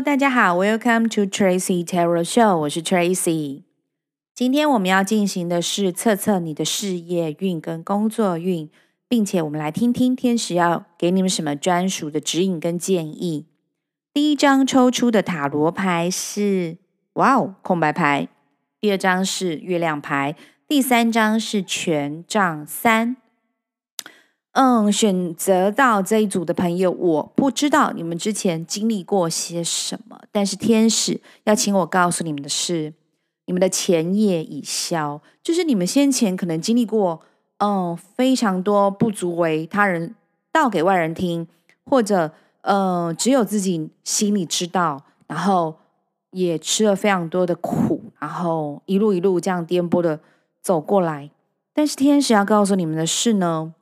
大家好，Welcome to Tracy Tarot Show，我是 Tracy。今天我们要进行的是测测你的事业运跟工作运，并且我们来听听天使要给你们什么专属的指引跟建议。第一张抽出的塔罗牌是哇哦，空白牌；第二张是月亮牌；第三张是权杖三。嗯，选择到这一组的朋友，我不知道你们之前经历过些什么，但是天使要请我告诉你们的是，你们的前业已消，就是你们先前可能经历过，嗯，非常多不足为他人道给外人听，或者，嗯，只有自己心里知道，然后也吃了非常多的苦，然后一路一路这样颠簸的走过来，但是天使要告诉你们的是呢。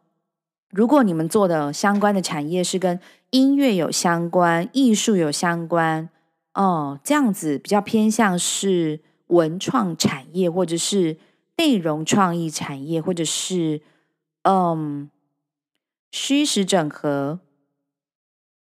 如果你们做的相关的产业是跟音乐有相关、艺术有相关，哦，这样子比较偏向是文创产业，或者是内容创意产业，或者是嗯虚实整合，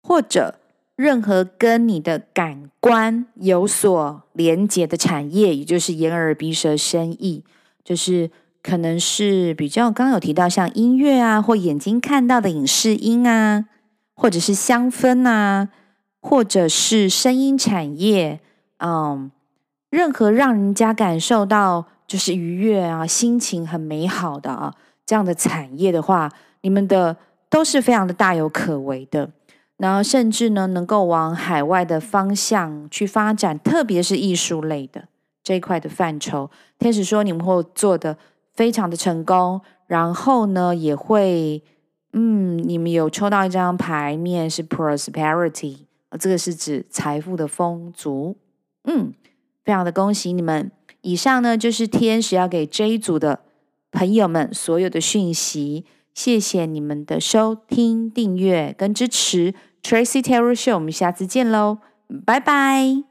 或者任何跟你的感官有所连接的产业，也就是眼耳鼻舌身意，就是。可能是比较刚刚有提到像音乐啊，或眼睛看到的影视音啊，或者是香氛啊，或者是声音产业，嗯，任何让人家感受到就是愉悦啊，心情很美好的啊这样的产业的话，你们的都是非常的大有可为的。然后甚至呢，能够往海外的方向去发展，特别是艺术类的这一块的范畴。天使说你们会做的。非常的成功，然后呢，也会，嗯，你们有抽到一张牌面是 prosperity，这个是指财富的丰足，嗯，非常的恭喜你们。以上呢就是天使要给这一组的朋友们所有的讯息，谢谢你们的收听、订阅跟支持。Tracy Tarot Show，我们下次见喽，拜拜。